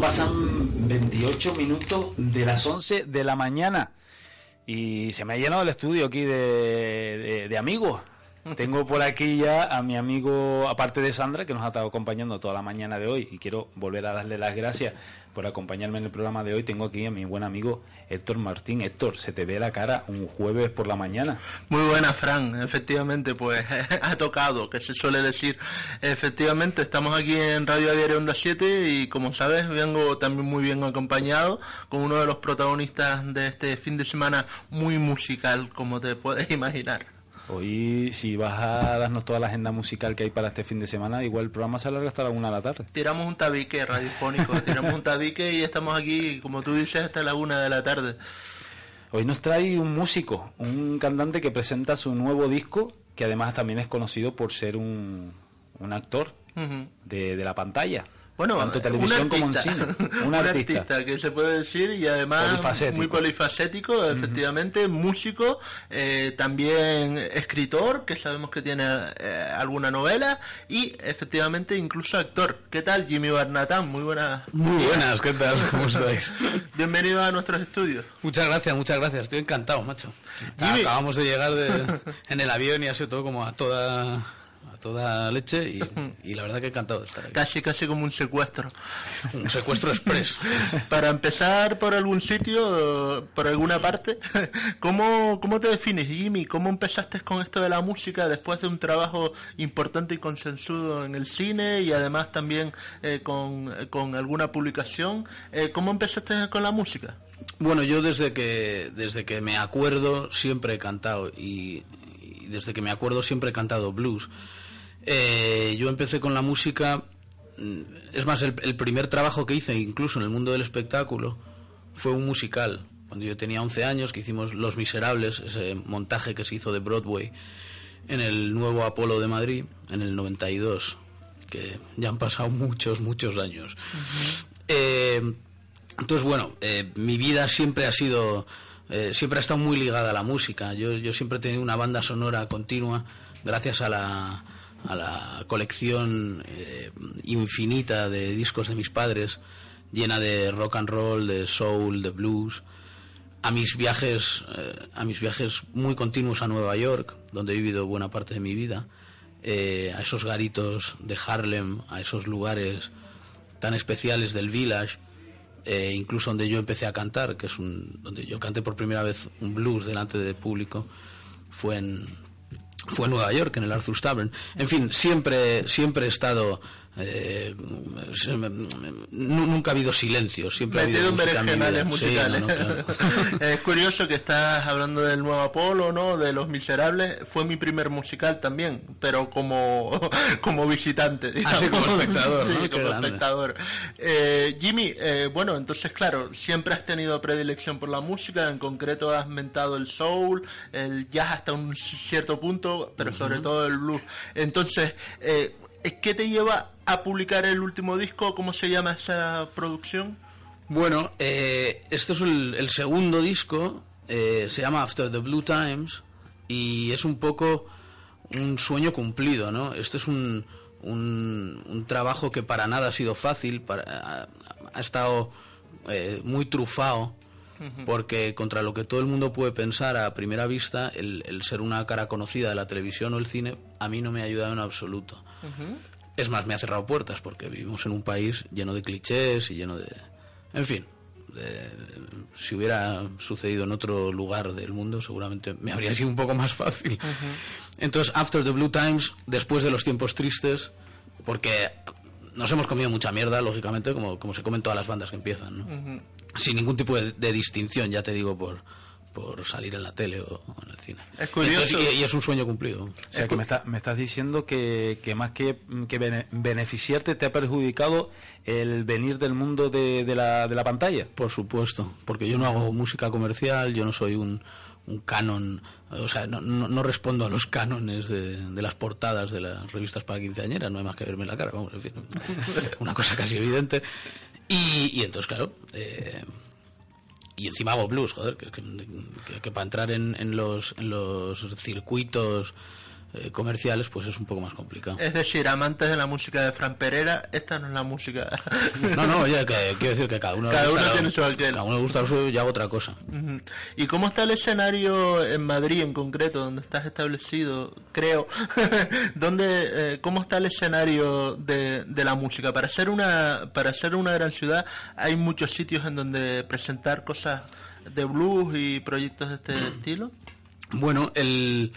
Pasan 28 minutos de las 11 de la mañana y se me ha llenado el estudio aquí de, de amigos. Tengo por aquí ya a mi amigo, aparte de Sandra, que nos ha estado acompañando toda la mañana de hoy, y quiero volver a darle las gracias por acompañarme en el programa de hoy. Tengo aquí a mi buen amigo Héctor Martín. Héctor, se te ve la cara un jueves por la mañana. Muy buena, Fran. Efectivamente, pues ha tocado, que se suele decir. Efectivamente, estamos aquí en Radio Diario Onda 7 y como sabes, vengo también muy bien acompañado con uno de los protagonistas de este fin de semana muy musical, como te puedes imaginar. Hoy, si vas a darnos toda la agenda musical que hay para este fin de semana, igual el programa se alarga hasta la una de la tarde. Tiramos un tabique radiofónico, tiramos un tabique y estamos aquí, como tú dices, hasta la una de la tarde. Hoy nos trae un músico, un cantante que presenta su nuevo disco, que además también es conocido por ser un, un actor de, de la pantalla. Bueno, tanto televisión como en cine. Un, artista. que se puede decir y además muy polifacético, efectivamente, músico, eh, también escritor, que sabemos que tiene eh, alguna novela y efectivamente incluso actor. ¿Qué tal, Jimmy Barnatán? Muy buenas. Muy buenas, ¿qué tal? ¿Cómo estáis? Bienvenido a nuestros estudios. Muchas gracias, muchas gracias. Estoy encantado, macho. Acabamos de llegar en el avión y ha sido todo como a toda toda leche y, la verdad que he encantado de estar aquí. Casi, casi como un secuestro. Un secuestro express. Para empezar por algún sitio, por alguna parte, ¿cómo, ¿cómo te defines, Jimmy? ¿Cómo empezaste con esto de la música después de un trabajo importante y consensuado en el cine y además también eh, con, con, alguna publicación? Eh, ¿Cómo empezaste con la música? Bueno, yo desde que, desde que me acuerdo siempre he cantado y desde que me acuerdo siempre he cantado blues. Eh, yo empecé con la música, mm, es más, el, primer trabajo que hice, incluso en el mundo del espectáculo, fue un musical. Cuando yo tenía 11 años, que hicimos Los Miserables, ese montaje que se hizo de Broadway en el nuevo Apolo de Madrid, en el 92, que ya han pasado muchos, muchos años. Eh, entonces, bueno, eh, mi vida siempre ha sido, siempre ha estado muy ligada a la música. Yo, yo siempre he tenido una banda sonora continua, gracias a la, a la colección eh, infinita de discos de mis padres, llena de rock and roll, de soul, de blues, a mis viajes, eh, a mis viajes muy continuos a Nueva York, donde he vivido buena parte de mi vida, eh, a esos garitos de Harlem, a esos lugares tan especiales del village, incluso donde yo empecé a cantar, que es un, donde yo canté por primera vez un blues delante de público, fue en fue en Nueva York, en el Arthur Tavern. En fin, siempre, siempre he estado eh, nunca ha habido silencio, siempre ha habido musicales. es curioso que estás hablando del nuevo Apolo, ¿no? De Los Miserables. Fue mi primer musical también, pero como, como visitante. Así como espectador. sí, como espectador. Eh, Jimmy, eh, bueno, entonces, claro, siempre has tenido predilección por la música, en concreto has mentado el soul, el jazz hasta un cierto punto, pero sobre todo el blues. Entonces, eh, ¿Qué te lleva a publicar el último disco? ¿Cómo se llama esa producción? Bueno, eh, este es el, segundo disco, eh, se llama After the Blue Times y es un poco un sueño cumplido, ¿no? Este es un, un, trabajo que para nada ha sido fácil, para, ha, estado eh, muy trufado, porque contra lo que todo el mundo puede pensar a primera vista, el, ser una cara conocida de la televisión o el cine, a mí no me ha ayudado en absoluto. Es más, me ha cerrado puertas porque vivimos en un país lleno de clichés y lleno de... En fin, si hubiera sucedido en otro lugar del mundo, seguramente me habría sido un poco más fácil. Entonces, After the Blue Times, después de los tiempos tristes, porque nos hemos comido mucha mierda, lógicamente, como, como se comen todas las bandas que empiezan, Sin ningún tipo de distinción, ya te digo, por, por salir en la tele o, en el cine. Es curioso. y, es un sueño cumplido. O sea, que me, me, estás diciendo que, que más que, que beneficiarte te ha perjudicado el venir del mundo de, de, la, de la pantalla. Por supuesto, porque yo no hago música comercial, yo no soy un, un canon, o sea, no, no, respondo a los cánones de, de, las portadas de las revistas para quinceañeras, no hay más que verme la cara, vamos, en fin, una cosa casi evidente. Y, y entonces, claro, eh, y encima hago blues, joder, que, que, para entrar en los circuitos eh, comerciales, pues es un poco más complicado. Es decir, amantes de la música de Fran Pereira, esta no es la música. No, no, oye, que, quiero decir que cada uno, Cada uno tiene su aquel. Cada uno le gusta lo suyo y hago otra cosa. ¿Y cómo está el escenario en Madrid en concreto, donde estás establecido, creo? ¿Dónde, eh, ¿Cómo está el escenario de, de la música? Para ser, una, para ser una gran ciudad hay muchos sitios en donde presentar cosas de blues y proyectos de este estilo. Bueno, el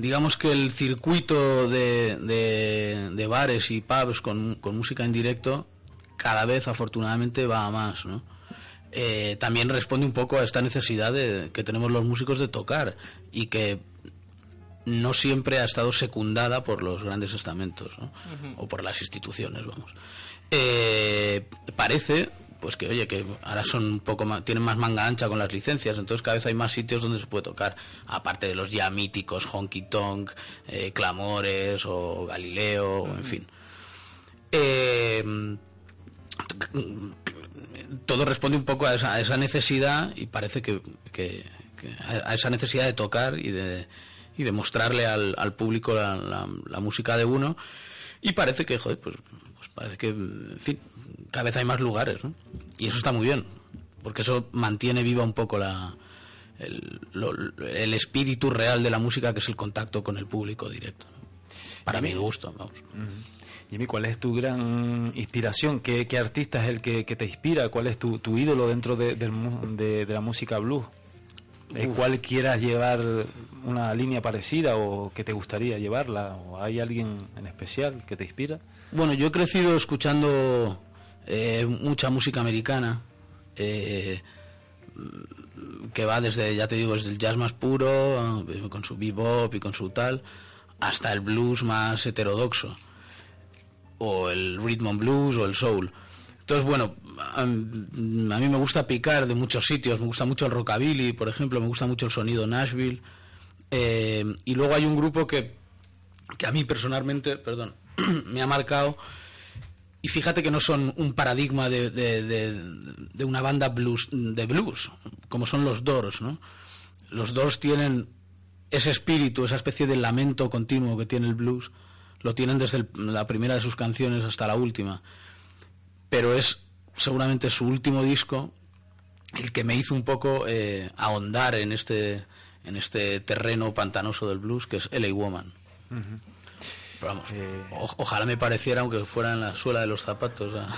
digamos que el circuito de, de- de bares y pubs con, con música en directo cada vez afortunadamente va a más, ¿no? Eh, también responde un poco a esta necesidad de, que tenemos los músicos de tocar y que no siempre ha estado secundada por los grandes estamentos ¿no? o por las instituciones, vamos. Eh, parece pues que oye que ahora son un poco más, tienen más manga ancha con las licencias entonces cada vez hay más sitios donde se puede tocar aparte de los ya míticos Honky Tonk eh, Clamores o Galileo o en fin. Eh, todo responde un poco a esa, a esa necesidad y parece que, que- que a a esa necesidad de tocar y de, y de mostrarle al, al público la, la- la música de uno. Y parece que joder, pues, pues parece que en fin cada vez hay más lugares ¿no? y eso está muy bien porque eso mantiene viva un poco la el, lo- el espíritu real de la música que es el contacto con el público directo ¿no? para mi gusto vamos Jimmy, ¿cuál es tu gran inspiración? ¿Qué, qué artista es el que, que te inspira? ¿Cuál es tu, tu ídolo dentro de, la música blues? ¿El cuál quieras llevar una línea parecida o que te gustaría llevarla? ¿O hay alguien en especial que te inspira? Bueno, yo he crecido escuchando eh, mucha música americana, eh, que va desde, ya te digo, desde el jazz más puro, eh, con su bebop y con su tal, hasta el blues más heterodoxo, o el rhythm and blues o el soul. Entonces, bueno, a, mí me gusta picar de muchos sitios, me gusta mucho el rockabilly, por ejemplo, me gusta mucho el sonido Nashville, y luego hay un grupo que, que a mí personalmente, perdón, me ha marcado. Y fíjate que no son un paradigma de, de- de- de una banda blues, de blues, como son los Doors, ¿no? Los Doors tienen ese espíritu, esa especie de lamento continuo que tiene el blues, lo tienen desde el- la primera de sus canciones hasta la última. Pero es seguramente su último disco el que me hizo un poco eh, ahondar en este, en este terreno pantanoso del blues, que es LA Woman. Pero vamos, o- ojalá me pareciera, aunque fuera en la suela de los zapatos, a,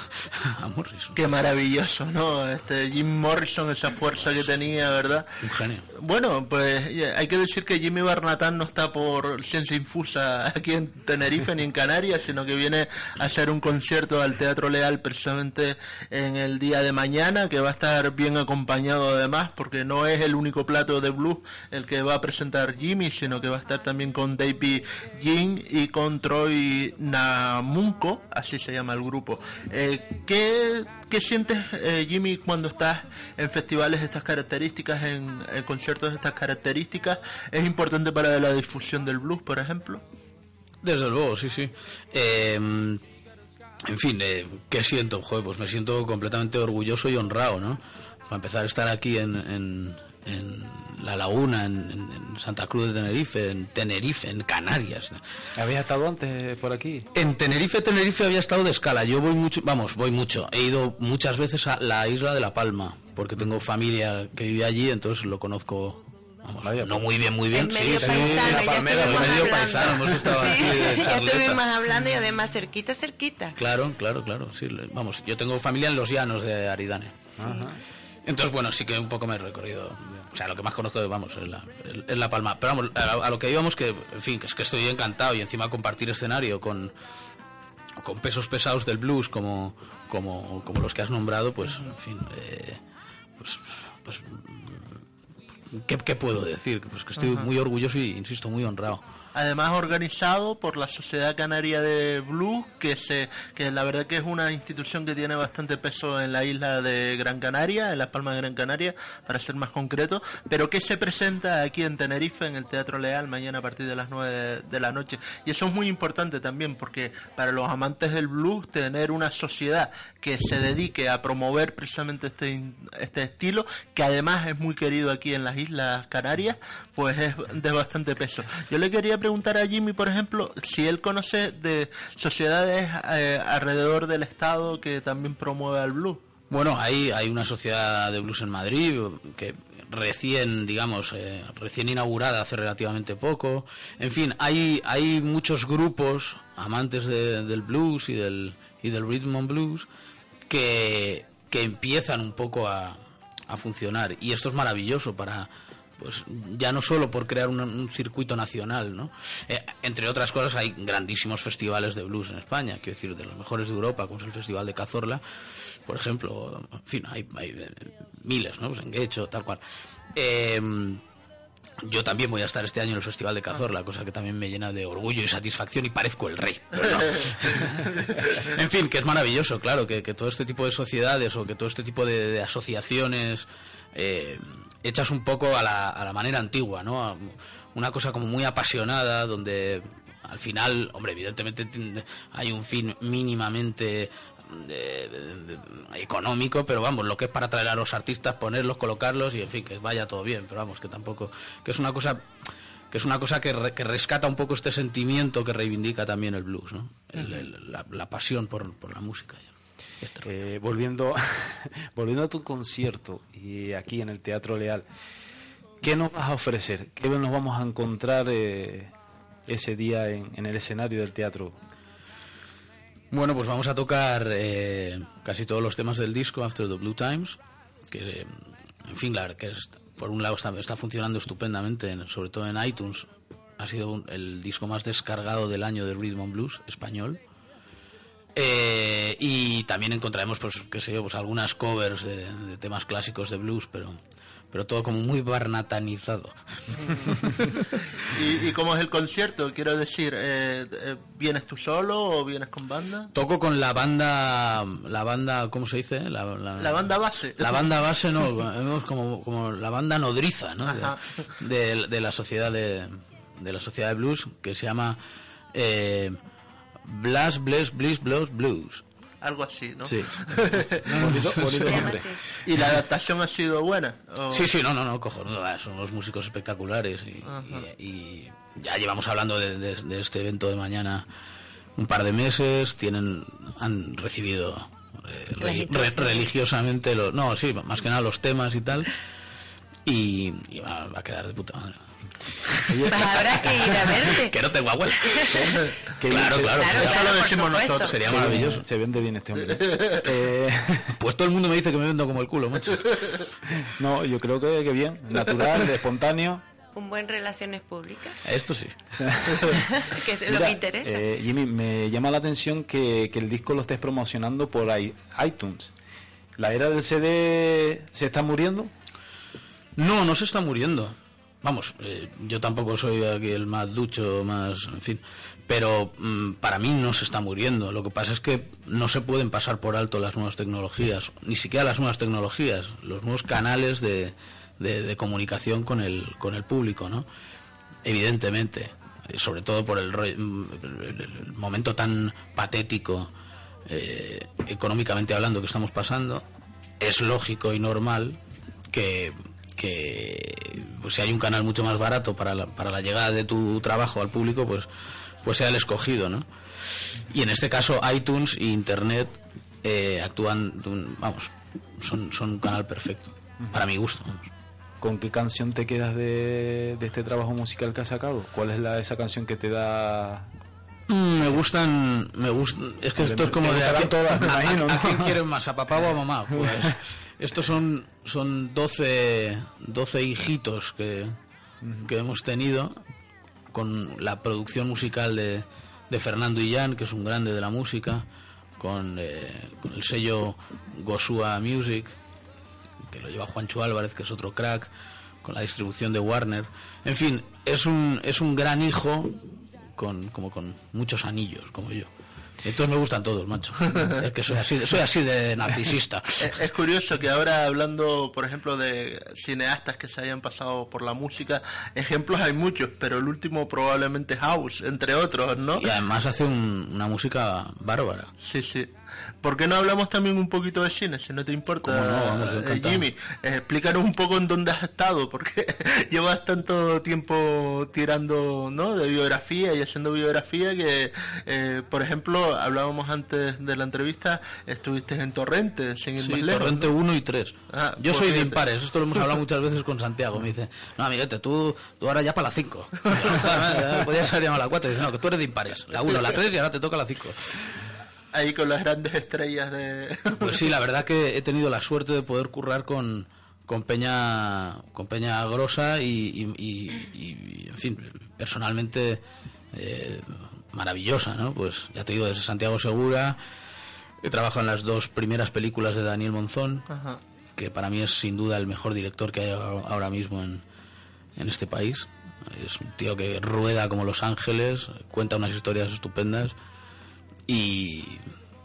a Morrison. Qué maravilloso, ¿no? Este Jim Morrison, esa fuerza que tenía, ¿verdad? Un genio. Bueno, pues hay que decir que Jimmy Barnatán no está por ciencia infusa aquí en Tenerife ni en Canarias, sino que viene a hacer un concierto al Teatro Leal precisamente en el día de mañana, que va a estar bien acompañado además, porque no es el único plato de blues el que va a presentar Jimmy, sino que va a estar también con Davey Jin y con Troy Namunko, así se llama el grupo. Eh, ¿qué, qué sientes, eh, Jimmy, cuando estás en festivales de estas características, en, en conciertos de estas características? ¿Es importante para la difusión del blues, por ejemplo? Desde luego, sí, sí. Eh, en fin, eh, ¿qué siento? Joder, pues me siento completamente orgulloso y honrado, ¿no? Para empezar a estar aquí en, en, en La Laguna, en, en- en Santa Cruz de Tenerife, en Tenerife, en Canarias. ¿Habías estado antes por aquí? En Tenerife, Tenerife había estado de escala. Yo voy mucho, vamos, voy mucho. He ido muchas veces a la isla de La Palma, porque tengo familia que vive allí, entonces lo conozco. Vamos, Vaya, no muy bien, muy bien. Sí, medio sí, paisano, la ya Palmera, estuvimos medio hablando. paisano, hemos estado aquí Sí, de ya estuvimos hablando y además cerquita, cerquita. Claro, claro, claro. Sí, vamos, yo tengo familia en los llanos de Aridane. Entonces, bueno, sí que un poco me he recorrido. O sea, lo que más conozco, vamos, es la, es la Palma. Pero vamos, a, a lo que íbamos, que, en fin, que es que estoy encantado y encima compartir escenario con, con pesos pesados del blues como, como, como los que has nombrado, pues, en fin, eh, pues, pues, ¿qué, qué puedo decir? Pues que estoy muy orgulloso y, insisto, muy honrado. Además organizado por la Sociedad Canaria de Blues, que se, que la verdad que es una institución que tiene bastante peso en la isla de Gran Canaria, en las Palmas de Gran Canaria, para ser más concreto, pero que se presenta aquí en Tenerife, en el Teatro Leal, mañana a partir de las 9 de, de la noche. Y eso es muy importante también, porque para los amantes del blues, tener una sociedad que se dedique a promover precisamente este, este estilo, que además es muy querido aquí en las Islas Canarias, pues es de bastante peso. Yo le quería preguntar a Jimmy, por ejemplo, si él conoce de sociedades eh, alrededor del Estado que también promueve al blues. Bueno, hay, hay una sociedad de blues en Madrid que recién, digamos, eh, recién inaugurada hace relativamente poco. En fin, hay, hay muchos grupos amantes del blues y del, y del rhythm and blues que, que empiezan un poco a, a funcionar. Y esto es maravilloso para, pues ya no solo por crear un, circuito nacional, ¿no? Eh, entre otras cosas hay grandísimos festivales de blues en España, quiero decir, de los mejores de Europa, como es el Festival de Cazorla, por ejemplo, en fin, hay, eh, miles, ¿no? Pues en Guecho, tal cual. Em, yo también voy a estar este año en el Festival de Cazorla, cosa que también me llena de orgullo y satisfacción y parezco el rey. en fin, que es maravilloso, claro, que, todo este tipo de sociedades o que todo este tipo de, asociaciones eh, hechas un poco a la, a la manera antigua, ¿no? Una cosa como muy apasionada, donde al final, hombre, evidentemente hay un fin mínimamente económico, pero vamos, lo que es para traer a los artistas, ponerlos, colocarlos y en fin, que vaya todo bien, pero vamos, que tampoco, que es una cosa que es una cosa que, rescata un poco este sentimiento que reivindica también el blues, ¿no? la, pasión por, por la música. Eh, volviendo, volviendo a tu concierto y aquí en el Teatro Leal, ¿qué nos vas a ofrecer? ¿Qué nos vamos a encontrar eh, ese día en, en, el escenario del teatro? Bueno, pues vamos a tocar eh, casi todos los temas del disco After the Blue Times, que en fin, la, que por un lado está, funcionando estupendamente, sobre todo en iTunes. Ha sido el disco más descargado del año de Rhythm and Blues español. Eh, y también encontraremos, pues, qué sé yo, pues algunas covers de, temas clásicos de blues, pero pero todo como muy barnatanizado. ¿Y, cómo es el concierto? Quiero decir, eh, eh, ¿vienes tú solo o vienes con banda? Toco con la banda, la banda, ¿cómo se dice? La, banda base. La banda base, no, como, como la banda nodriza, ¿no? De, de, la sociedad de, de la sociedad de blues que se llama eh, Blast, Bless, Bliss, Blues, Blues algo así, ¿no? Sí. ¿Y la adaptación ha sido buena? Sí, sí, no, no, no, cojonudo, son unos músicos espectaculares y, ya llevamos hablando de, este evento de mañana un par de meses, tienen, han recibido eh, religiosamente los, no, sí, más que nada los temas y tal, y, va, a quedar de puta madre. Pues habrá que ir a verte. que no tengo abuela. claro, claro. Eso lo decimos nosotros. Sería maravilloso. Se vende bien este hombre. eh... Pues todo el mundo me dice que me vendo como el culo, macho. no, yo creo que, que bien. Natural, espontáneo. Un buen relaciones públicas. Esto sí. que es lo que interesa. Eh, Jimmy, me llama la atención que, que el disco lo estés promocionando por iTunes. ¿La era del CD se está muriendo? No, no se está muriendo. Vamos, eh, yo tampoco soy aquí el más ducho, más, en fin, pero mm, para mí no se está muriendo. Lo que pasa es que no se pueden pasar por alto las nuevas tecnologías, ni siquiera las nuevas tecnologías, los nuevos canales de, de, comunicación con el, con el público, ¿no? Evidentemente, eh, sobre todo por el, mm, momento tan patético, eh, económicamente hablando, que estamos pasando, es lógico y normal que que pues, si hay un canal mucho más barato para la, para la llegada de tu trabajo al público, pues, pues sea el escogido, ¿no? Y en este caso iTunes e Internet eh, actúan, vamos, son, son un canal perfecto, para mi gusto. ¿Con qué canción te quedas de, de, este trabajo musical que has sacado? ¿Cuál es la, esa canción que te da me gustan, me gustan, es que esto es como de aquí, todas, ¿A, quién quieren más, a papá o a mamá? Pues estos son, son 12, 12 hijitos que, que hemos tenido con la producción musical de, de Fernando Illán, que es un grande de la música, con, eh, con el sello Gosua Music, que lo lleva Juancho Álvarez, que es otro crack, con la distribución de Warner. En fin, es un, es un gran hijo con, como con muchos anillos, como yo. Entonces me gustan todos, macho. Es que soy así, de- soy así de narcisista. Es, es curioso que ahora hablando, por ejemplo, de cineastas que se hayan pasado por la música, ejemplos hay muchos, pero el último probablemente House, entre otros, ¿no? Y además hace un- una música bárbara. Sí, sí. ¿Por qué no hablamos también un poquito de cine, si no te importa, no, vamos, eh. Jimmy? Eh, explícanos un poco en dónde has estado, porque llevas tanto tiempo tirando ¿no? de biografía y haciendo biografía que, eh, por ejemplo, hablábamos antes de la entrevista, estuviste en Torrente, sin ir Sí, más lejos, Torrente ¿no? 1 y 3. Ah, Yo pues soy de impares, esto lo hemos hablado muchas veces con Santiago. Me dice, no, amiguete, tú, tú ahora ya para la 5. Podrías haber llamado a la 4. Dice, no, que tú eres de impares. La 1, la 3 y ahora te toca la 5. Ahí con las grandes estrellas de... Pues sí, la verdad que he tenido la suerte de poder currar con, con Peña con Peña Grosa y, y- y- y, en fin, personalmente eh, maravillosa, ¿no? Pues ya te digo, desde Santiago Segura, he trabajado en las dos primeras películas de Daniel Monzón, Ajá. que para mí es sin duda el mejor director que hay ahora ahora mismo en, en este país. Es un tío que rueda como Los Ángeles, cuenta unas historias estupendas y,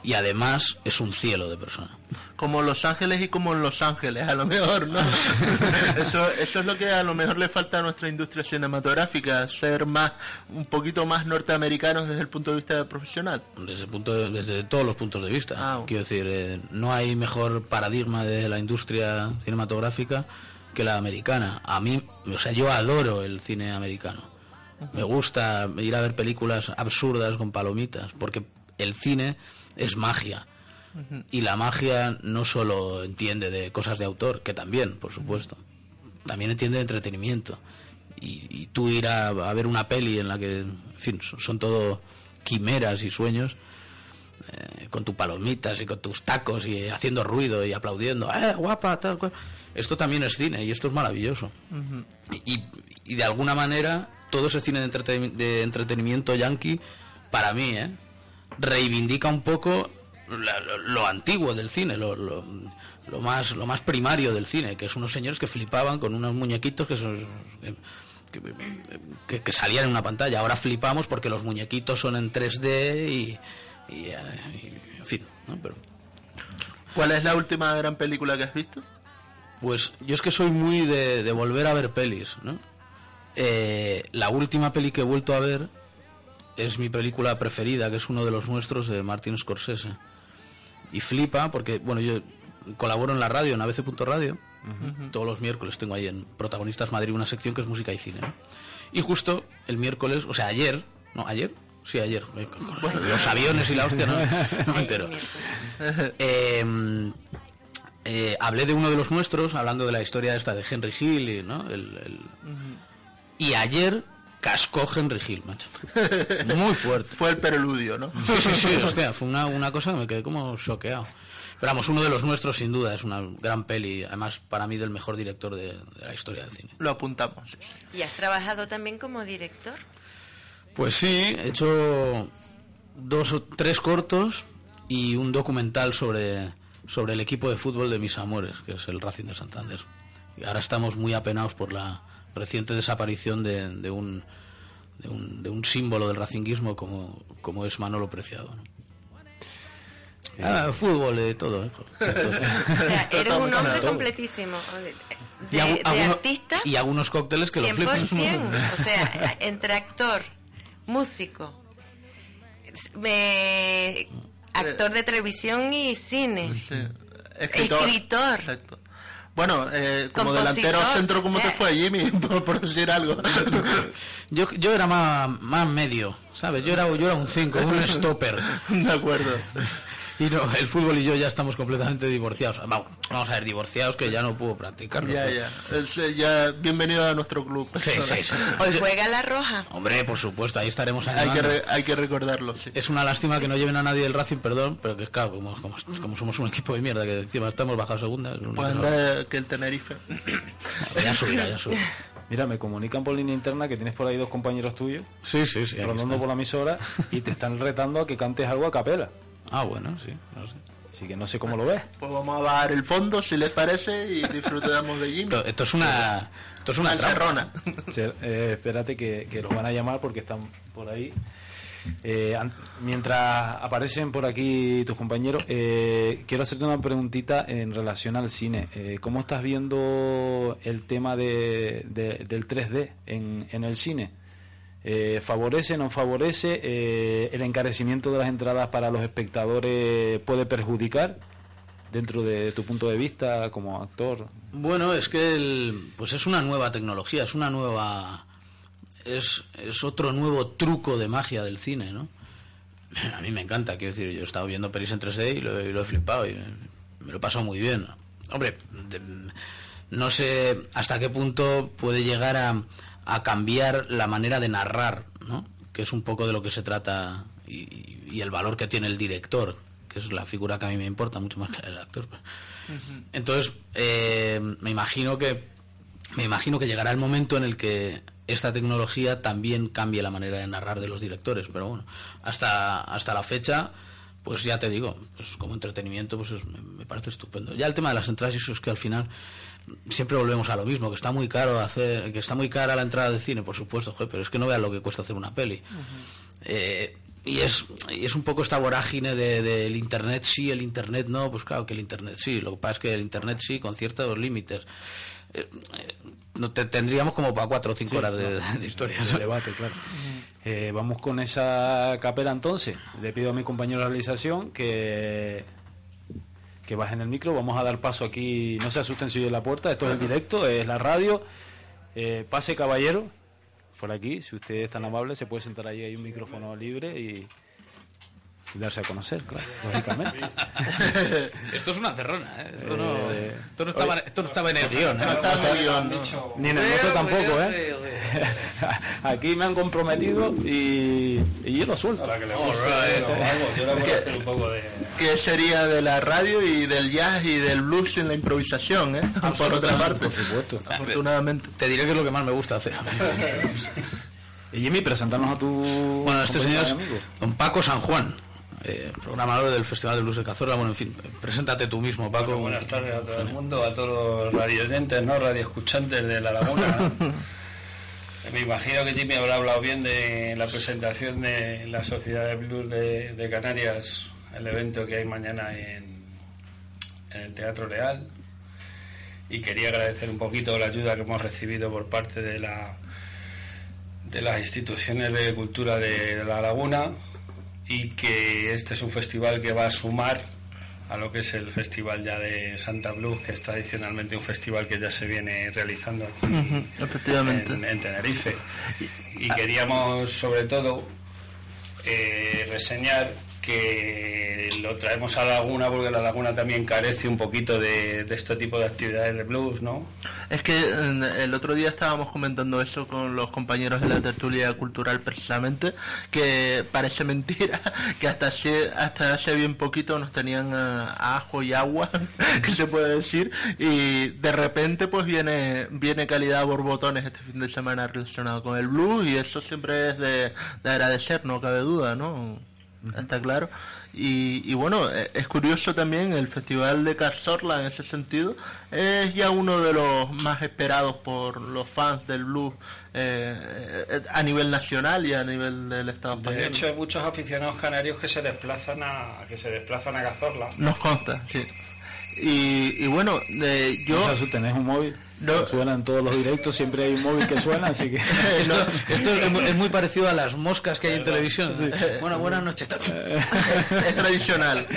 y además es un cielo de persona. como Los Ángeles y como en Los Ángeles, a lo mejor, ¿no? eso, eso es lo que a lo mejor le falta a nuestra industria cinematográfica, ser más, un poquito más norteamericanos desde el punto de vista profesional. Desde, el punto de- desde todos los puntos de vista. Ah, Quiero decir, eh, no hay mejor paradigma de la industria cinematográfica que la americana. A mí, o sea, yo adoro el cine americano. Me gusta ir a ver películas absurdas con palomitas, porque el cine es magia. Y la magia no solo entiende de cosas de autor, que también, por supuesto, también entiende de entretenimiento. Y, y tú ir a, a ver una peli en la que, en fin, son, son todo quimeras y sueños, eh, con tus palomitas y con tus tacos y haciendo ruido y aplaudiendo, ¡eh, guapa! Tal, cual. Esto también es cine y esto es maravilloso. y, y de alguna manera, todo ese cine de, entreten- de entretenimiento yankee, para mí, ¿eh? Reivindica un poco la- lo, lo antiguo del cine, lo, lo, lo más, lo más primario del cine, que es unos señores que flipaban con unos muñequitos que son... que, que- que salían en una pantalla. Ahora flipamos porque los muñequitos son en 3D y, y, eh, y, en fin, ¿no? Pero, ¿Cuál es la última gran película que has visto? Pues yo es que soy muy de, de volver a ver pelis, ¿no? Eh, la última peli que he vuelto a ver es mi película preferida, que es uno de los nuestros de Martin Scorsese. Y flipa porque, bueno, yo colaboro en la radio, en ABC.radio. Todos los miércoles tengo ahí en Protagonistas Madrid una sección que es música y cine. Y justo el miércoles, o sea, ayer, ¿no? ¿Ayer? Sí, ayer. Los aviones y la hostia, no, no me entero. Eh, eh, hablé de uno de los nuestros, hablando de la historia esta de Henry Hill, y, ¿no? El- el- Y ayer cascó Henry Hill, macho. Muy fuerte. Fue el preludio, ¿no? Sí, sí, sí, hostia, fue una, una cosa que me quedé como choqueado. Pero vamos, uno de los nuestros sin duda, es una gran peli, además para mí del mejor director de, de la historia del cine. Lo apuntamos. sí, sí. ¿Y has trabajado también como director? Pues sí, he hecho dos o tres cortos y un documental sobre, sobre el equipo de fútbol de mis amores, que es el Racing de Santander. Y ahora estamos muy apenados por la reciente desaparición de, de un, de, un, de un símbolo del racinguismo como, como es Manolo Preciado. ¿no? Ah, fútbol, de todo, hijo. de todo. O sea, eres un hombre completísimo. Y De, uno- artista, y hago unos cócteles que los 100%. flipas. O sea, entre actor, músico, me- actor de televisión y cine. Sí. Escritor. Escritor. Bueno, eh, como Compositor, delantero centro, ¿cómo te fue, Jimmy? Por, por decir algo. Yo, yo era más, más medio, ¿sabes? Yo era, yo era un 5, un stopper. De acuerdo. Y no, el fútbol y yo ya estamos completamente divorciados. Vamos, vamos a ver, divorciados que ya no puedo practicarlo. Ya, ya. Es, eh, ya. Bienvenido a nuestro club. Sí, sí, sí. Hoy juega la roja. Hombre, por supuesto, ahí estaremos Hay que, re- hay que recordarlo, sí. Es una lástima que no lleven a nadie del Racing, perdón, pero que es claro, como, como, como somos un equipo de mierda, que encima estamos bajo segunda. es Pues anda que el Tenerife. Ya subirá, ya subirá. Mira, me comunican por línea interna que tienes por ahí dos compañeros tuyos Sí, sí, sí. rondando por la emisora y te están retando a que cantes algo a capela. Ah, bueno, sí, no sé. Así que no sé cómo lo ves. Pues vamos a bajar el fondo, si les parece, y disfrutamos de Jimmy. Esto, esto es una, esto es una Una eh, espérate que, que los van a llamar porque están por ahí. Eh, mientras aparecen por aquí tus compañeros, eh, quiero hacerte una preguntita en relación al cine. Eh, ¿Cómo estás viendo el tema de, de- del 3D en, en el cine? Eh, ¿Favorece, no favorece? Eh, ¿El encarecimiento de las entradas para los espectadores puede perjudicar dentro de tu punto de vista como actor? Bueno, es que el- pues es una nueva tecnología, es una nueva es, es otro nuevo truco de magia del cine, ¿no? A mí me encanta, quiero decir, yo he estado viendo pelis en 3D y lo, lo he flipado y me lo he pasado muy bien. Hombre, no sé hasta qué punto puede llegar a, a cambiar la manera de narrar, ¿no? Que es un poco de lo que se trata y, y el valor que tiene el director, que es la figura que a mí me importa mucho más que el actor. Entonces, eh, me imagino que me imagino que llegará el momento en el que esta tecnología también cambie la manera de narrar de los directores, pero bueno, hasta hasta la fecha pues ya te digo, pues como entretenimiento pues es- me, me parece estupendo. Ya el tema de las entradas y eso es que al final siempre volvemos a lo mismo, que está muy caro hacer, que está muy cara la entrada de cine, por supuesto, joder, pero es que no veas lo que cuesta hacer una peli. Eh, y es, y es un poco esta vorágine de- del internet sí, el internet no, pues claro que el internet sí, lo que pasa es que el internet sí con ciertos límites. Eh, eh, no te, tendríamos como para cuatro o cinco horas de, de historia. de debate, claro. Eh, vamos con esa capela entonces. Le pido a mi compañero de realización que que bajen el micro. Vamos a dar paso aquí. No se asusten si oye la puerta. Esto es el directo, es la radio. Eh, pase caballero por aquí. Si usted es tan amable, se puede sentar ahí. Hay un micrófono libre y, y darse a conocer, claro, lógicamente. Esto es una cerrona, ¿eh? esto, no, Eh, esto, no estaba, esto no estaba en el guion. No está en el guion, ¿no? Ni en el nuestro tampoco, ¿eh? Aquí me han comprometido y, y yo lo suelto. Para que le guste, lo hago. Yo le voy a hacer un poco de... ¿Qué sería de la radio y del jazz y del blues en la improvisación, eh? Por otra parte. Por supuesto. Afortunadamente. Te diré que es lo que más me gusta hacer. Y Jimmy, presentarnos a tu Bueno, este señor es don Paco San Juan, eh, programador del Festival de Blues de Cazorla. Bueno, en fin, preséntate tú mismo, Paco. Bueno, buenas tardes a todo el mundo, a todos los radioyentes, ¿no? radioescuchantes de La Laguna. Me imagino que Jimmy habrá hablado bien de la presentación de la Sociedad de Blues de, de Canarias, el evento que hay mañana en, en el Teatro Real. Y quería agradecer un poquito la ayuda que hemos recibido por parte de la de las instituciones de cultura de, de La Laguna y que este es un festival que va a sumar a lo que es el festival ya de Santa Blues, que es tradicionalmente un festival que ya se viene realizando aquí efectivamente. en, en Tenerife. Y queríamos, sobre todo, eh, reseñar que lo traemos a la Laguna porque la Laguna también carece un poquito de, de este tipo de actividades de blues, ¿no? Es que eh, el otro día estábamos comentando eso con los compañeros de la tertulia cultural precisamente, que parece mentira que hasta hace, hasta hace bien poquito nos tenían a, a ajo y agua, que se puede decir, y de repente pues viene viene calidad a borbotones este fin de semana relacionado con el blues y eso siempre es de, de agradecer, no cabe duda, ¿no? Está claro. Y, y bueno, eh, es curioso también el Festival de Cazorla en ese sentido. Es ya uno de los más esperados por los fans del blues eh, eh, a nivel nacional y a nivel del Estado español. De hecho, hay muchos aficionados canarios que se desplazan a que se desplazan a Cazorla. Nos consta, sí. Y, y bueno, eh, yo... Se asusten, es un móvil. No. Suena en todos los directos, siempre hay un móvil que suena, así que... Esto, esto es, muy- es muy parecido a las moscas que hay en televisión. Bueno, buenas noches. es tradicional.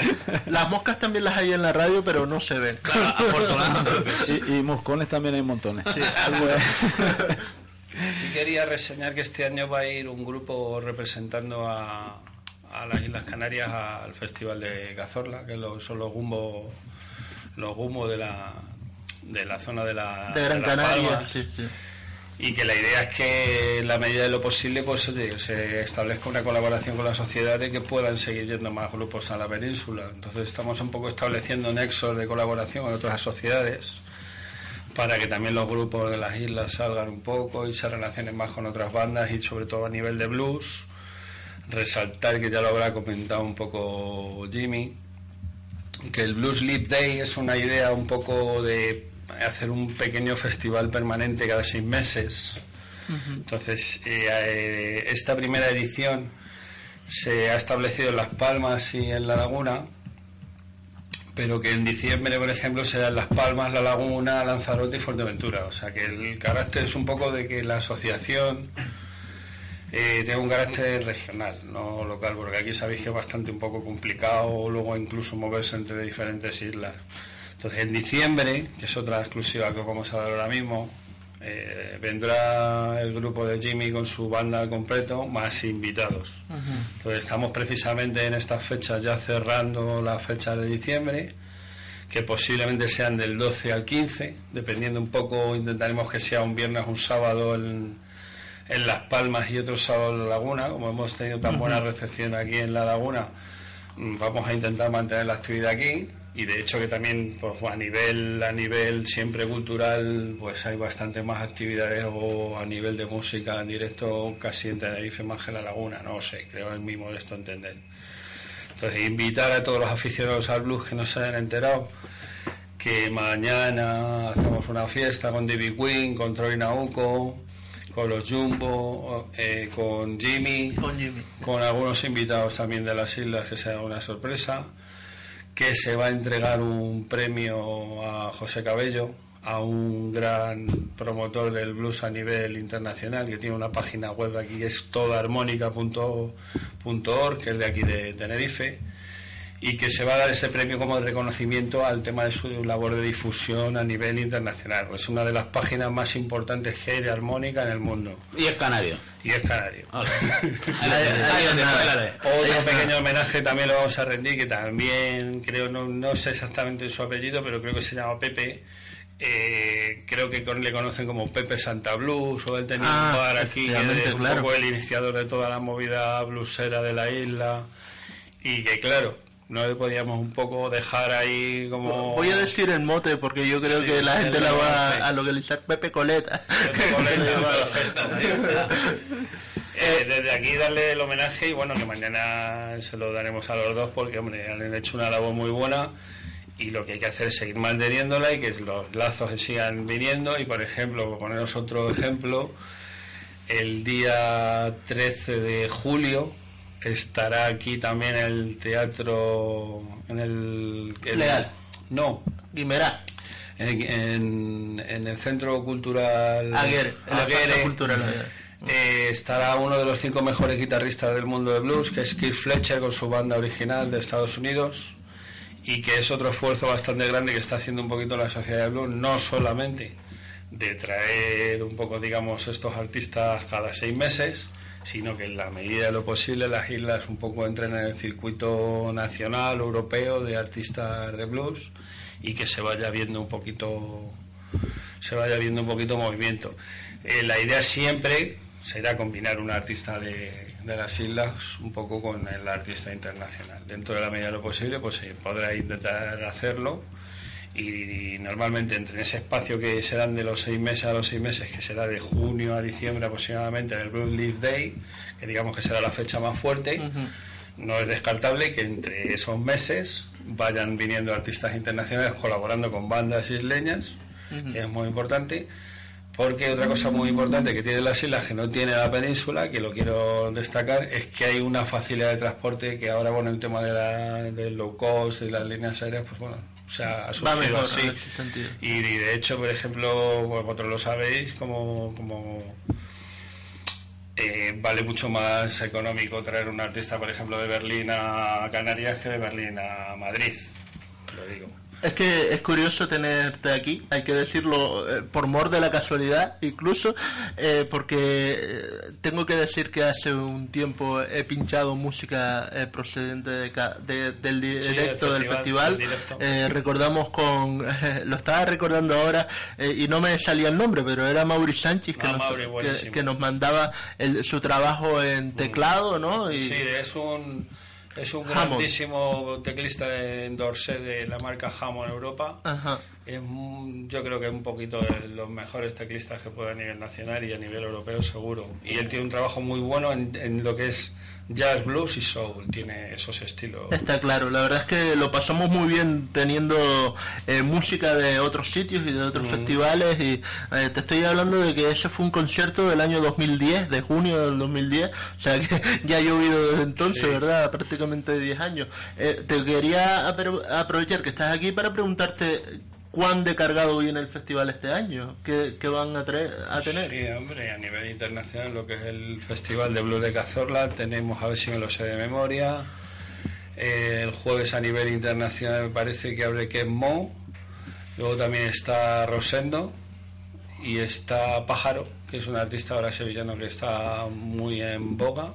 Las moscas también las hay en la radio, pero no se ven. Afortunadamente. y, y moscones también hay montones. Sí quería reseñar que este año va a ir un grupo representando a, a las Islas Canarias al Festival de Cazorla, que son los gumbos los gumbos de la de la zona de la De Gran Canaria, Palmas. sí, sí. y que la idea es que en la medida de lo posible pues oye, se establezca una colaboración con la sociedad de que puedan seguir yendo más grupos a la península entonces estamos un poco estableciendo nexos de colaboración con otras sociedades para que también los grupos de las islas salgan un poco y se relacionen más con otras bandas y sobre todo a nivel de blues resaltar que ya lo habrá comentado un poco Jimmy que el Blues Leap Day es una idea un poco de hacer un pequeño festival permanente cada seis meses. Entonces, eh, eh, esta primera edición se ha establecido en Las Palmas y en La Laguna, pero que en diciembre, por ejemplo, será en Las Palmas, La Laguna, Lanzarote y Fuerteventura. O sea que el carácter es un poco de que la asociación eh, tenga un carácter regional, no local, porque aquí sabéis que es bastante un poco complicado luego incluso moverse entre diferentes islas. Entonces, en diciembre, que es otra exclusiva que os vamos a dar ahora mismo, eh, vendrá el grupo de Jimmy con su banda al completo, más invitados. Entonces estamos precisamente en estas fechas ya cerrando la fecha de diciembre, que posiblemente sean del 12 al 15, dependiendo un poco, intentaremos que sea un viernes, un sábado en, en Las Palmas y otro sábado en La Laguna, como hemos tenido tan buena recepción aquí en La Laguna, mm, vamos a intentar mantener la actividad aquí. Y de hecho que también pues, a nivel a nivel siempre cultural pues hay bastante más actividades o a nivel de música en directo casi en Tenerife más que en la Laguna. No sé creo en mi modesto entender. Entonces invitar a todos los aficionados al blues que no se hayan enterado que mañana hacemos una fiesta con David Quinn con Troy Nauco con los Jumbo eh, con Jimmy Con Jimmy. con algunos invitados también de las islas que sea una sorpresa que se va a entregar un premio a José Cabello, a un gran promotor del blues a nivel internacional, que tiene una página web aquí que es todaarmónica.org, que es de aquí de Tenerife, y que se va a dar ese premio como reconocimiento al tema de su labor de difusión a nivel internacional. Es una de las páginas más importantes que hay de armónica en el mundo, Y es canario. y es canario. De- Otro pequeño homenaje también lo vamos a rendir, que también creo, no, no sé exactamente su apellido, pero creo que se llama Pepe. Eh, creo que con- le conocen como Pepe Santa Blues, o él tenía Ah, un bar aquí, que efectivamente, es un claro. poco el iniciador de toda la movida bluesera de la isla. Y que claro, no le podíamos un poco dejar ahí como... Voy a decir el mote porque yo creo Sí, que la gente la va a localizar Pepe Coleta. Pepe Coleta, perfecto. Eh, desde aquí darle el homenaje y bueno, que mañana se lo daremos a los dos porque, hombre, han hecho una labor muy buena y lo que hay que hacer es seguir manteniéndola y que los lazos sigan viniendo y, por ejemplo, poneros otro ejemplo, el día 13 de julio estará aquí también el teatro en el... el- Leal. No, Guimerá. en, en- en el Centro Cultural Aguirre, Aguirre, Cultural Aguirre. eh, estará uno de los cinco mejores guitarristas del mundo de blues, que es Keith Fletcher con su banda original de Estados Unidos y que es otro esfuerzo bastante grande que está haciendo un poquito la sociedad de blues, no solamente de traer un poco, digamos, estos artistas cada seis meses, sino que en la medida de lo posible las islas un poco entren en el circuito nacional, europeo de artistas de blues y que se vaya viendo un poquito se vaya viendo un poquito movimiento. Eh, la idea siempre será combinar un artista de, de las islas un poco con el artista internacional. Dentro de la medida de lo posible, pues se podrá intentar hacerlo y, normalmente entre ese espacio que serán de los seis meses a los seis meses, que será de junio a diciembre aproximadamente, en el Blue Leaf Day, que digamos que será la fecha más fuerte, no es descartable que entre esos meses vayan viniendo artistas internacionales colaborando con bandas isleñas, que es muy importante. Porque otra cosa muy importante que tiene las islas que no tiene la península, que lo quiero destacar, es que hay una facilidad de transporte que ahora con el tema de la, del low cost y las líneas aéreas, pues bueno, o sea, ha Va surgido mejor así. en ese sentido. Y, y de hecho, por ejemplo, vosotros lo sabéis, como, como eh, vale mucho más económico traer un artista, por ejemplo, de Berlín a Canarias que de Berlín a Madrid. Lo digo. Es que es curioso tenerte aquí, hay que decirlo eh, por mor de la casualidad, incluso, eh, porque eh, tengo que decir que hace un tiempo he pinchado música eh, procedente de de- del Sí, directo del festival, del. Eh, recordamos con, lo estaba recordando ahora eh, y no me salía el nombre, pero era Mauri Sánchez que, Ah, nos, Mauri, que- buenísimo. que nos mandaba el- su trabajo en teclado, ¿no? Y, Sí, es un, es un Hammond. grandísimo teclista en Dorset de la marca Hammond Europa. Ajá. Es yo creo que es un poquito de los mejores teclistas que puede a nivel nacional y a nivel europeo seguro. Y él tiene un trabajo muy bueno en, en lo que es jazz, blues y soul, tiene esos estilos. Está claro, la verdad es que lo pasamos muy bien teniendo eh, música de otros sitios y de otros festivales y eh, te estoy hablando de que ese fue un concierto del año 2010, de junio del 2010, o sea que ya ha llovido desde entonces, ¿verdad? Prácticamente 10 años. Eh, te quería apro- aprovechar que estás aquí para preguntarte cuán de cargado viene el festival este año, qué, qué van a tener. Sí, hombre, a nivel internacional, lo que es el Festival de Blues de Cazorla, tenemos, a ver si me lo sé de memoria, eh, el jueves a nivel internacional me parece que abre Ken Mo, luego también está Rosendo y está Pájaro, que es un artista ahora sevillano que está muy en boga.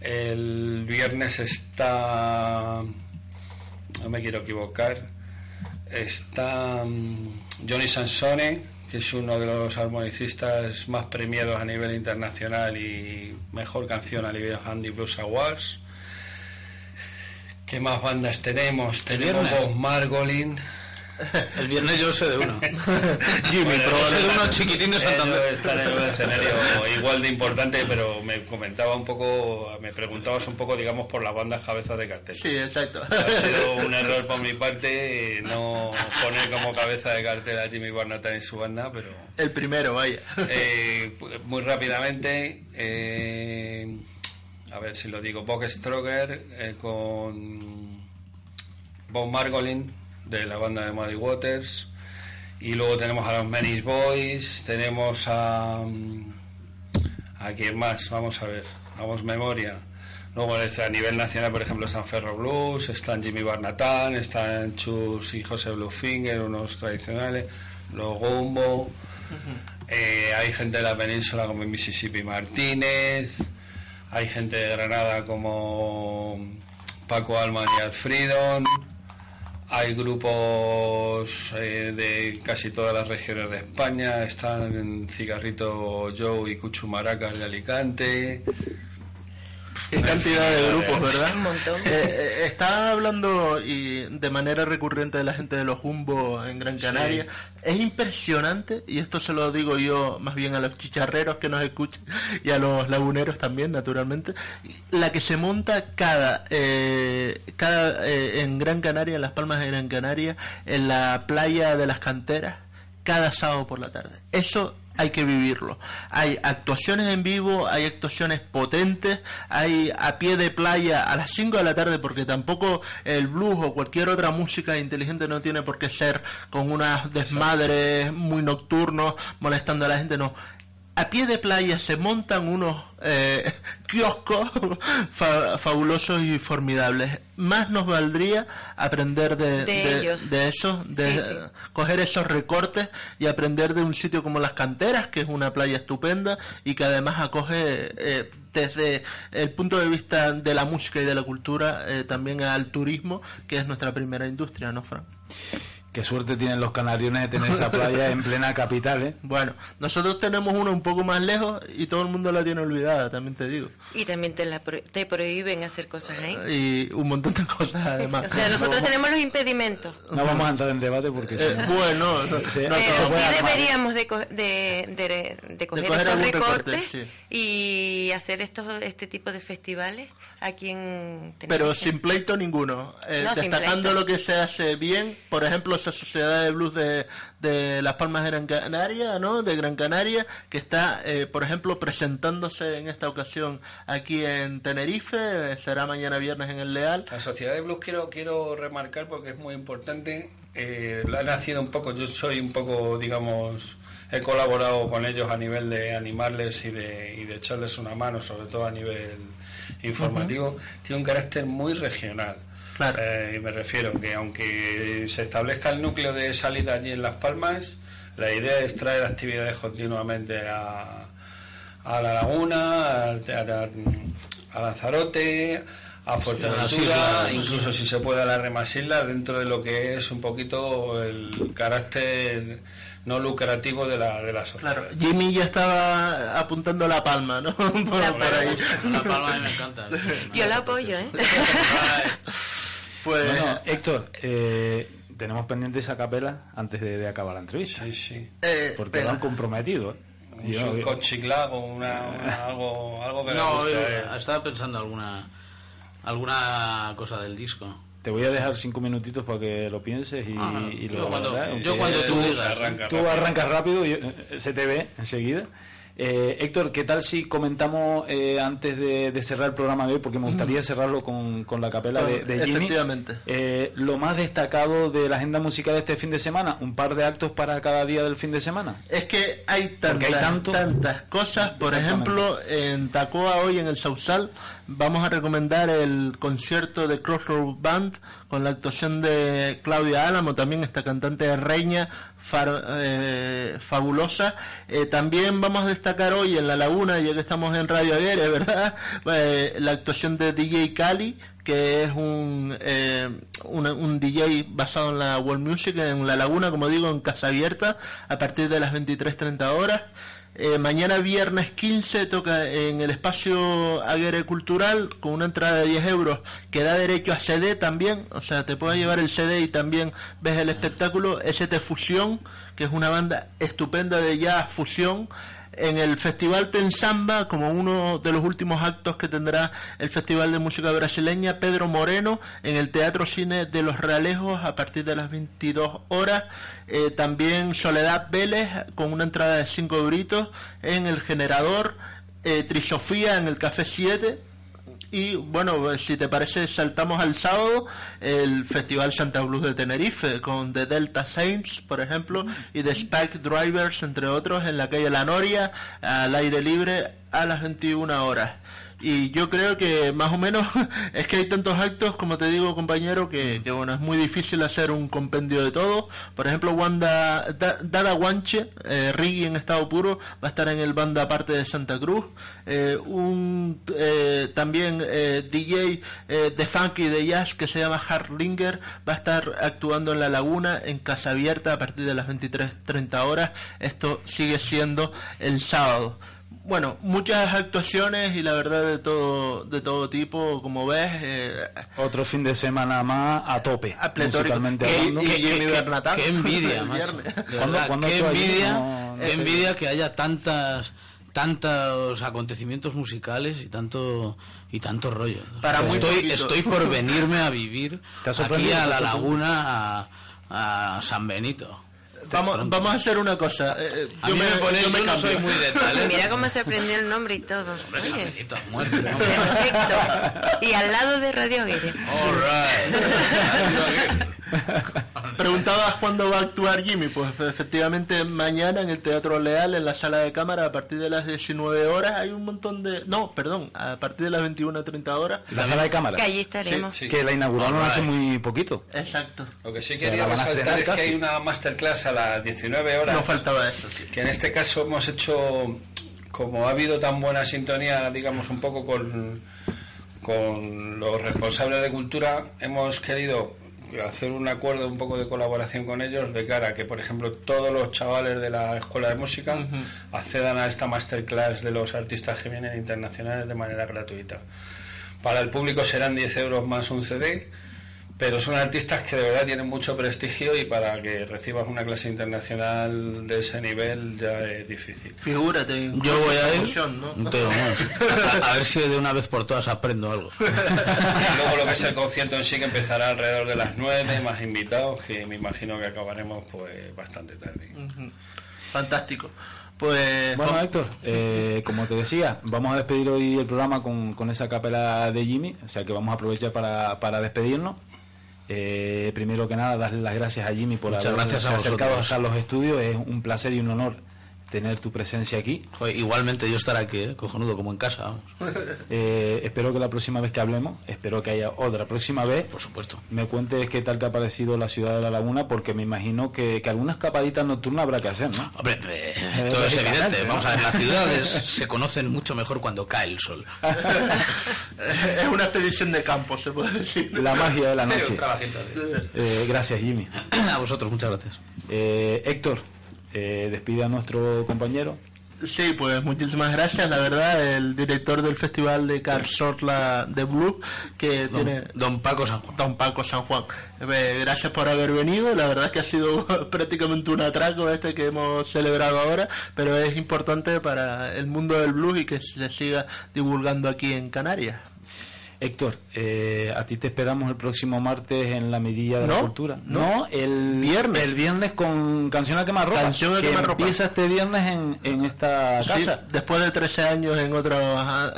El viernes está, no me quiero equivocar, está mm, Johnny Sansone, que es uno de los armonicistas más premiados a nivel internacional y mejor canción a nivel Handy Blues Awards. ¿Qué más bandas tenemos? Tenemos? Bob Margolin. El viernes yo sé de uno. Jimmy, Bueno, Yo sé de probablemente- unos chiquitines Eso Santander. está en el escenario igual de importante, pero me comentaba un poco, me preguntabas un poco, digamos, por las bandas cabezas de cartel. Sí, exacto. Ha sido un error por mi parte eh, no poner como cabeza de cartel a Jimmy Barnata y su banda, pero El primero, vaya. eh, muy rápidamente, eh, a ver si lo digo, Bob Stroger eh, con Bob Margolin de la banda de Muddy Waters. Y luego tenemos a los Menis Boys, tenemos a mm, a quién más, vamos a ver, vamos memoria. Luego a nivel nacional, por ejemplo, están Ferro Blues, están Jimmy Barnatán, están Chus y José Bluefinger, unos tradicionales, los Gumbo, eh, hay gente de la península como Mississippi Martínez, hay gente de Granada como Paco Alman y Alfredon, hay grupos eh, de casi todas las regiones de España, están en Cigarrito Joe y Cuchumaracas de Alicante. Qué cantidad de grupos, ¿verdad? Un montón. Eh, eh, está hablando y de manera recurrente de la gente de los Jumbo en Gran Canaria. Es impresionante, y esto se lo digo yo más bien a los chicharreros que nos escuchan y a los laguneros también, naturalmente, la que se monta cada, eh, cada en Gran Canaria, en Las Palmas de Gran Canaria, en la playa de las canteras, cada sábado por la tarde. Eso hay que vivirlo. Hay actuaciones en vivo, hay actuaciones potentes, hay a pie de playa a las 5 de la tarde, porque tampoco el blues o cualquier otra música inteligente no tiene por qué ser con unas desmadres muy nocturnos, molestando a la gente, no. A pie de playa se montan unos eh, kioscos fa- fabulosos y formidables. Más nos valdría aprender de, De ellos. de eso, de Sí, sí. coger esos recortes y aprender de un sitio como Las Canteras, que es una playa estupenda y que además acoge eh, desde el punto de vista de la música y de la cultura eh, también al turismo, que es nuestra primera industria, ¿no, Fran? Qué suerte tienen los canariones de tener esa playa en plena capital, ¿eh? Bueno, nosotros tenemos una un poco más lejos y todo el mundo la tiene olvidada, también te digo. Y también te, la pro- te prohíben hacer cosas ahí. Y un montón de cosas además. O sea, nosotros tenemos los impedimentos. No vamos a entrar en debate porque Eh, no- bueno, no, Sí, no, Pero se sí deberíamos de, co- de, de- de coger coger estos algún recorte, recortes sí. y hacer estos este tipo de festivales aquí en pero sin pleito ninguno. Eh, No, destacando pleito. lo que se hace bien, por ejemplo, esa sociedad de blues de, de Las Palmas de Gran Canaria, ¿no? De Gran Canaria, que está, eh, por ejemplo, presentándose en esta ocasión aquí en Tenerife, será mañana viernes en el Leal. La Sociedad de Blues quiero, quiero remarcar porque es muy importante. Eh, la ha nacido un poco, yo soy un poco, digamos, he colaborado con ellos a nivel de animarles y de, y de echarles una mano, sobre todo a nivel informativo. Tiene un carácter muy regional. Claro. Eh, y me refiero que aunque se establezca el núcleo de salida allí en Las Palmas, la idea es traer actividades continuamente a, a la laguna, a, a- a Lanzarote, a Fuerteventura, islas. incluso si se puede a las demás islas, dentro de lo que es un poquito el carácter no lucrativo de la, de la sociedad. Claro, Jimmy ya estaba apuntando la palma, ¿no? por, ahí. La palma me encanta. Yo la apoyo, ¿eh? Pues, Bueno, Héctor, eh, tenemos pendiente esa capela antes de, de acabar la entrevista. Sí, sí. eh, Porque lo han comprometido, ¿eh? Un Yo- surcot chiclago, una, una- algo, algo que No, guste. yo estaba pensando alguna alguna cosa del disco. Te voy a dejar cinco minutitos para que lo pienses y, Ah, y yo lo cuando- ¿verdad? yo Aunque cuando tú Eh, digas. arranca Tú rápido. arrancas rápido y eh, se te ve enseguida. Eh, Héctor, ¿qué tal si comentamos eh, antes de, de cerrar el programa de hoy? Porque me gustaría cerrarlo con, con la capela de, de Jimmy. Efectivamente. Eh, lo más destacado de la agenda musical de este fin de semana, un par de actos para cada día del fin de semana. Es que hay tantas, hay tantas cosas. Por ejemplo, en Tacoa hoy en el Sausal vamos a recomendar el concierto de Crossroad Band con la actuación de Claudia Álamo, también esta cantante reña far- eh, fabulosa. Eh, también vamos a destacar hoy en La Laguna, ya que estamos en Radio Aguirre, ¿verdad? Eh, la actuación de DJ Cali que es un, eh, una- un DJ basado en la World Music en La Laguna, como digo, en Casa Abierta, a partir de las 23.30 horas. Eh, mañana viernes 15 toca en el espacio Aguere Cultural con una entrada de 10 euros. Que da derecho a CD también, o sea, te puedes llevar el CD y también ves el espectáculo. ST Fusión, que es una banda estupenda de jazz fusión en el Festival Tensamba, como uno de los últimos actos que tendrá el Festival de Música Brasileña, Pedro Moreno, en el Teatro Cine de Los Realejos a partir de las 22 horas. Eh, también Soledad Vélez, con una entrada de 5 euritos, en el Generador. Eh, Trisofía en el Café 7. Y bueno, si te parece, saltamos al sábado, el Festival Santa Cruz de Tenerife, con The Delta Saints, por ejemplo, y The Spike Drivers, entre otros, en la calle La Noria, al aire libre, a las 21 horas. Y yo creo que más o menos es que hay tantos actos, como te digo, compañero, que, bueno, es muy difícil hacer un compendio de todo. Por ejemplo, Wanda, Da- Dada Guanche, eh, en estado puro, va a estar en el banda aparte de Santa Cruz. Eh, un eh, también eh, DJ eh, de funky de jazz que se llama Harlinger va a estar actuando en La Laguna en Casa Abierta a partir de las 23.30 horas. Esto sigue siendo el sábado. Bueno, muchas actuaciones y la verdad de todo de todo tipo, como ves, eh, Otro fin de semana más a tope, a musicalmente Jimmy qué- Bernatán. qué envidia, macho. viernes. De ¿Cuándo- verdad, cuándo qué envidia, No, qué envidia que haya tantas tantos acontecimientos musicales y tanto y tanto rollo. Para muy estoy poquito. estoy por venirme a vivir ¿Te ha aquí a ¿Te la laguna a, a San Benito. Vamos, vamos a hacer una cosa. eh, eh, A mí me pone, yo, no cambio. soy muy de tal. ¿eh? Mira cómo se aprendió el nombre y todo. Hombre, Oye. ¿no? perfecto. Y al lado de Radio Aguirre. All right. Preguntabas cuándo va a actuar Jimmy. Pues efectivamente mañana en el Teatro Leal, en la sala de cámara, a partir de las 19 horas, hay un montón de... No, perdón, a partir de las 21.30 horas. La sala de cámara, Que allí estaremos. Sí. que la inauguraron All hace muy poquito. Exacto. Lo que sí quería resaltar es que hay una masterclass a las 19 horas. No faltaba eso, sí. que en este caso hemos hecho, como ha habido tan buena sintonía, digamos, un poco con, con los responsables de cultura, hemos querido hacer un acuerdo, un poco de colaboración con ellos, de cara a que, por ejemplo, todos los chavales de la escuela de música accedan a esta masterclass de los artistas que vienen internacionales de manera gratuita. Para el público serán 10 euros más un CD, pero son artistas que de verdad tienen mucho prestigio y para que recibas una clase internacional de ese nivel ya es difícil. Figúrate. Yo voy a ir. emoción, ¿no? no tengo más. A, a ver si de una vez por todas aprendo algo. Y luego lo que es el concierto en sí que empezará alrededor de las 9, más invitados, que me imagino que acabaremos pues bastante tarde. Fantástico. Pues... Bueno, vamos- Héctor, eh, como te decía, vamos a despedir hoy el programa con, con esa capela de Jimmy, o sea que vamos a aprovechar para, para despedirnos. Eh, primero que nada, darle las gracias a Jimmy por Muchas haberse gracias a acercado hasta los estudios. Es un placer y un honor tener tu presencia aquí. Joder, igualmente yo estar aquí, ¿eh? cojonudo, como en casa. vamos. Eh, espero que la próxima vez que hablemos, espero que haya otra próxima vez, Por supuesto. me cuentes qué tal te ha parecido la ciudad de La Laguna, porque me imagino que, que algunas escapaditas nocturnas habrá que hacer, ¿no? Hombre, eh, esto es evidente. ¿no? Vamos a ver, las ciudades se conocen mucho mejor cuando cae el sol. es una expedición de campo, se puede decir. La magia de la noche. Eh, gracias, Jimmy. A vosotros, muchas gracias. Eh, Héctor, eh, despide a nuestro compañero. Sí, pues muchísimas gracias, la verdad, el director del Festival de Sorla de Blue, que Don, tiene... Don Paco San Juan. Don Paco San Juan. Eh, gracias por haber venido, la verdad es que ha sido prácticamente un atraco este que hemos celebrado ahora, pero es importante para el mundo del blues y que se siga divulgando aquí en Canarias. Héctor, eh, a ti te esperamos el próximo martes en la Mirilla de la Cultura. no. el Viernes. El viernes con Canción a Quemarropa. Canción a que Quemarropa. Empieza este viernes en, en esta Sí, casa. después de 13 años en otros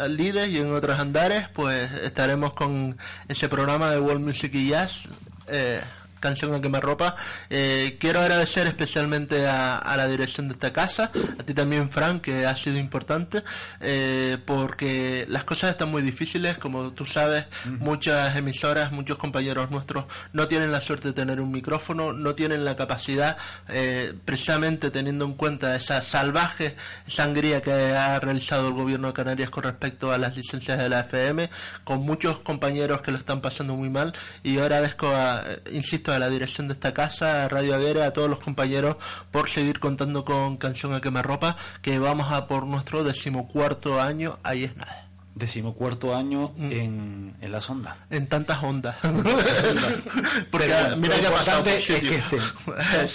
lides y en otros andares, pues estaremos con ese programa de World Music y Jazz. eh, Canción a quemarropa. Eh, quiero agradecer especialmente a, a la dirección de esta casa, a ti también, Frank, que ha sido importante, eh, porque las cosas están muy difíciles, como tú sabes, muchas emisoras, muchos compañeros nuestros no tienen la suerte de tener un micrófono, no tienen la capacidad, eh, precisamente teniendo en cuenta esa salvaje sangría que ha realizado el gobierno de Canarias con respecto a las licencias de la FM, con muchos compañeros que lo están pasando muy mal, y yo agradezco, a, eh, insisto, a la dirección de esta casa, a Radio Aguera, a todos los compañeros, por seguir contando con Canción a Quemarropa, que vamos a por nuestro decimocuarto año, ahí es nada. Decimocuarto año Mm. en, en la sonda. En tantas ondas. Porque Pero mira lo importante por es que esté.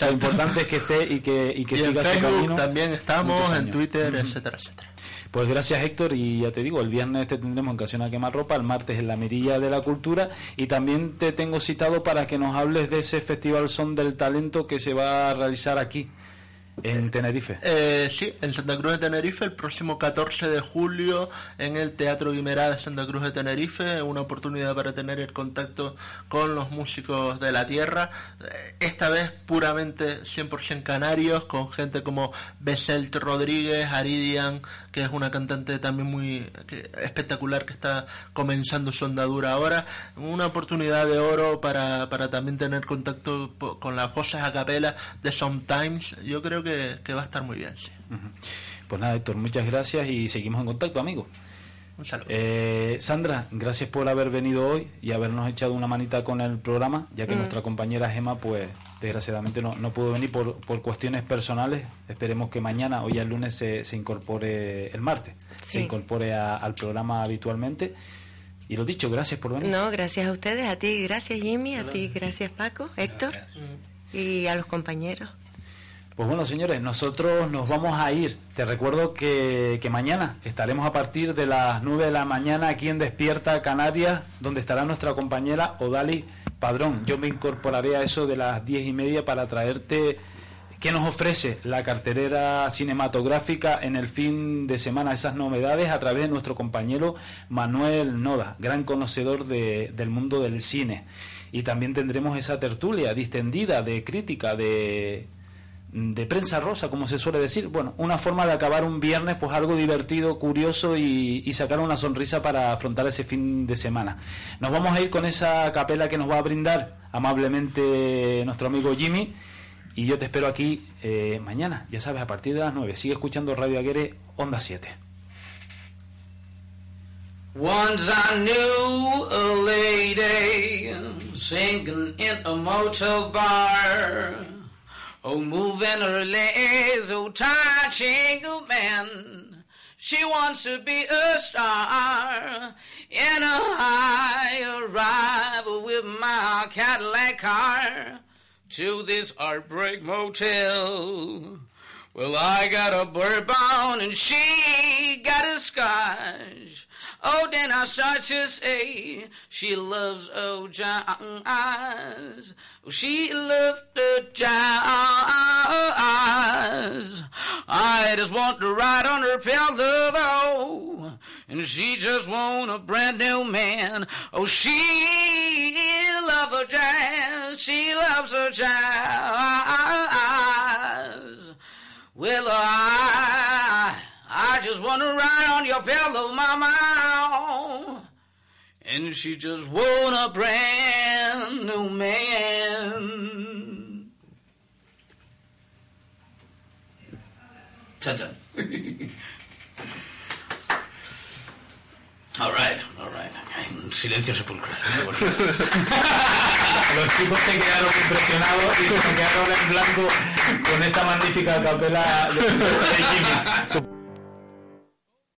Lo importante es que esté y que, y que Y en siga su camino. también estamos, en. Twitter, Ujú. etcétera, etcétera. Pues gracias Héctor y ya te digo, el viernes te tendremos en Canción a Quemarropa, el martes en la Mirilla de la Cultura y también te tengo citado para que nos hables de ese Festival Son del Talento que se va a realizar aquí en Tenerife. Eh, sí, en Santa Cruz de Tenerife, el próximo 14 de julio, en el Teatro Guimerá de Santa Cruz de Tenerife, una oportunidad para tener el contacto con los músicos de la tierra, eh, esta vez puramente 100% canarios, con gente como Beselt Rodríguez, Aridian, que es una cantante también muy que- espectacular que está comenzando su andadura ahora, una oportunidad de oro para, para también tener contacto con las voces a capela de Sometimes, yo creo que, que va a estar muy bien, sí. Pues nada Héctor, muchas gracias y seguimos en contacto amigos. Un saludo. Eh, Sandra, gracias por haber venido hoy y habernos echado una manita con el programa, ya que nuestra compañera Gema, pues desgraciadamente no, no pudo venir por, por cuestiones personales. Esperemos que mañana o ya el lunes se, se incorpore, el martes, se incorpore a- al programa habitualmente. Y lo dicho, gracias por venir. No, gracias a ustedes, a ti, gracias Jimmy, a ti, gracias Paco, Héctor y a los compañeros. Pues bueno, señores, nosotros nos vamos a ir. Te recuerdo que, que mañana estaremos a partir de las 9 de la mañana aquí en Despierta Canarias, donde estará nuestra compañera Odali Padrón. Yo me incorporaré a eso de las 10 y media para traerte qué nos ofrece la carterera cinematográfica en el fin de semana, esas novedades a través de nuestro compañero Manuel Noda, gran conocedor de- del mundo del cine. Y también tendremos esa tertulia distendida de crítica, de, de prensa rosa, como se suele decir. Bueno, una forma de acabar un viernes, pues algo divertido, curioso y, sacar una sonrisa para afrontar ese fin de semana. Nos vamos a ir con esa capela que nos va a brindar amablemente nuestro amigo Jimmy. Y yo te espero aquí eh, mañana, ya sabes, a partir de las 9. Sigue escuchando Radio Aguere, Onda 7. Once I knew a lady singing in a bar. Oh, moving her legs, oh, touching a man. She wants to be a star in a high arrival with my Cadillac car to this heartbreak motel. Well, I got a bourbon and she got a scotch. Oh, then I start to say she loves oh jazz. She loves the jazz. I just want to ride on her pillow, and she just want a brand new man. Oh, she loves her jazz. She loves her jazz. Well, I, I just want to ride on your pillow, mama. And she just want a brand new man. Cha-cha. all right. Silencio sepulcral. Los chicos se quedaron impresionados y se quedaron en blanco con esta magnífica capela de, Jimmy.